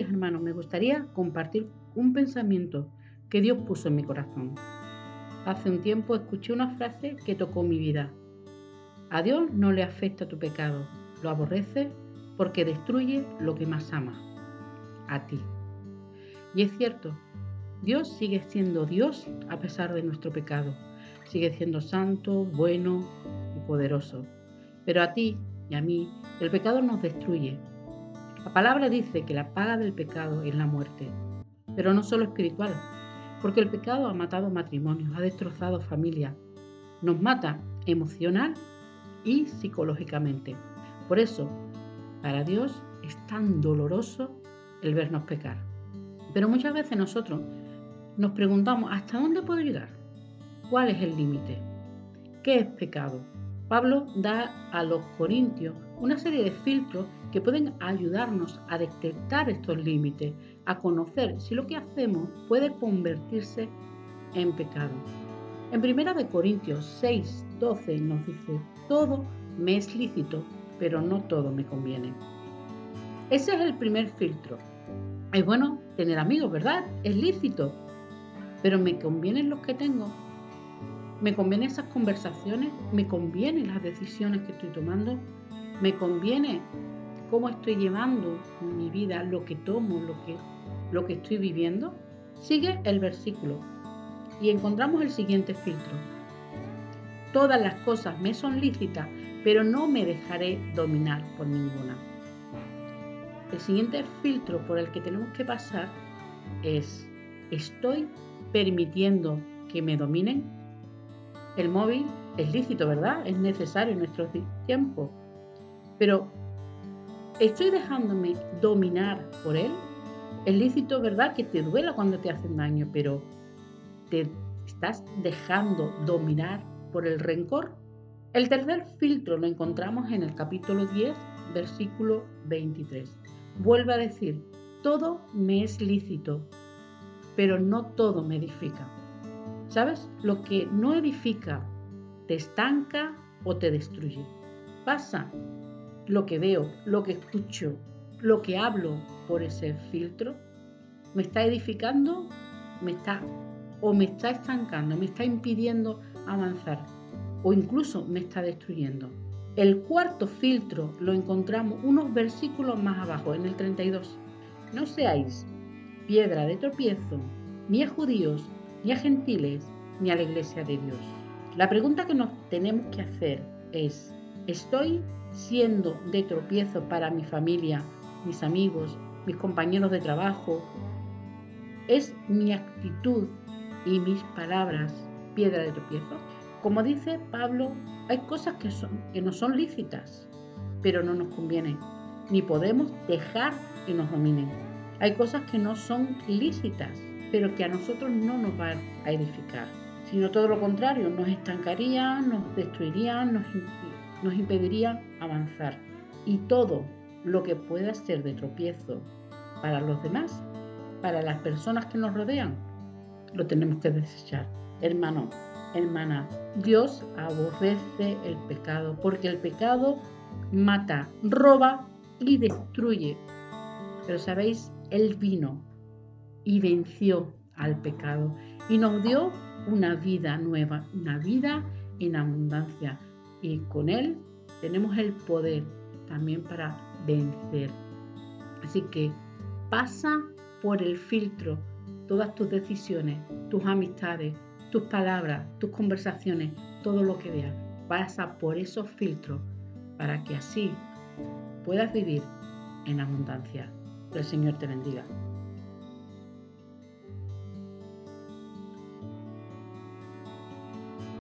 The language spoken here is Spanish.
Hermanos, me gustaría compartir un pensamiento que Dios puso en mi corazón. Hace un tiempo escuché una frase que tocó mi vida. A Dios no le afecta tu pecado, lo aborrece porque destruye lo que más ama, a ti. Y es cierto, Dios sigue siendo Dios a pesar de nuestro pecado, sigue siendo santo, bueno y poderoso. Pero a ti y a mí el pecado nos destruye, la palabra dice que la paga del pecado es la muerte, pero no solo espiritual, porque el pecado ha matado matrimonios, ha destrozado familias, nos mata emocional y psicológicamente. Por eso, para Dios es tan doloroso el vernos pecar. Pero muchas veces nosotros nos preguntamos, ¿hasta dónde puedo llegar? ¿Cuál es el límite? ¿Qué es pecado? Pablo da a los corintios una serie de filtros que pueden ayudarnos a detectar estos límites, a conocer si lo que hacemos puede convertirse en pecado. En 1 Corintios 6, 12 nos dice, todo me es lícito, pero no todo me conviene. Ese es el primer filtro. Es bueno tener amigos, ¿verdad? Es lícito, pero ¿me convienen los que tengo? ¿Me convienen esas conversaciones? ¿Me convienen las decisiones que estoy tomando? ¿Me conviene cómo estoy llevando mi vida, lo que tomo, lo que, lo que estoy viviendo? Sigue el versículo y encontramos el siguiente filtro. Todas las cosas me son lícitas, pero no me dejaré dominar por ninguna. El siguiente filtro por el que tenemos que pasar es, ¿estoy permitiendo que me dominen? El móvil es lícito, ¿verdad? Es necesario en nuestros tiempos. Pero ¿Estoy dejándome dominar por él? Es lícito, ¿verdad? Que te duela cuando te hacen daño, pero ¿te estás dejando dominar por el rencor? El tercer filtro lo encontramos en el capítulo 10, versículo 23. Vuelve a decir, todo me es lícito, pero no todo me edifica. ¿Sabes? Lo que no edifica te estanca o te destruye. Pasa lo que veo, lo que escucho, lo que hablo por ese filtro, me está edificando, me está o me está estancando, me está impidiendo avanzar o incluso me está destruyendo. El cuarto filtro lo encontramos unos versículos más abajo, en el 32. No seáis piedra de tropiezo ni a judíos, ni a gentiles, ni a la iglesia de Dios. La pregunta que nos tenemos que hacer es, ¿estoy siendo de tropiezo para mi familia, mis amigos, mis compañeros de trabajo. ¿Es mi actitud y mis palabras piedra de tropiezo? Como dice Pablo, hay cosas que, son, que no son lícitas, pero no nos convienen, ni podemos dejar que nos dominen. Hay cosas que no son lícitas, pero que a nosotros no nos van a edificar, sino todo lo contrario, nos estancarían, nos destruirían, nos nos impediría avanzar. Y todo lo que pueda ser de tropiezo para los demás, para las personas que nos rodean, lo tenemos que desechar. Hermano, hermana, Dios aborrece el pecado porque el pecado mata, roba y destruye. Pero sabéis, Él vino y venció al pecado y nos dio una vida nueva, una vida en abundancia y con Él tenemos el poder también para vencer. Así que pasa por el filtro todas tus decisiones, tus amistades, tus palabras, tus conversaciones, todo lo que veas. Pasa por esos filtros para que así puedas vivir en abundancia. Que el Señor te bendiga.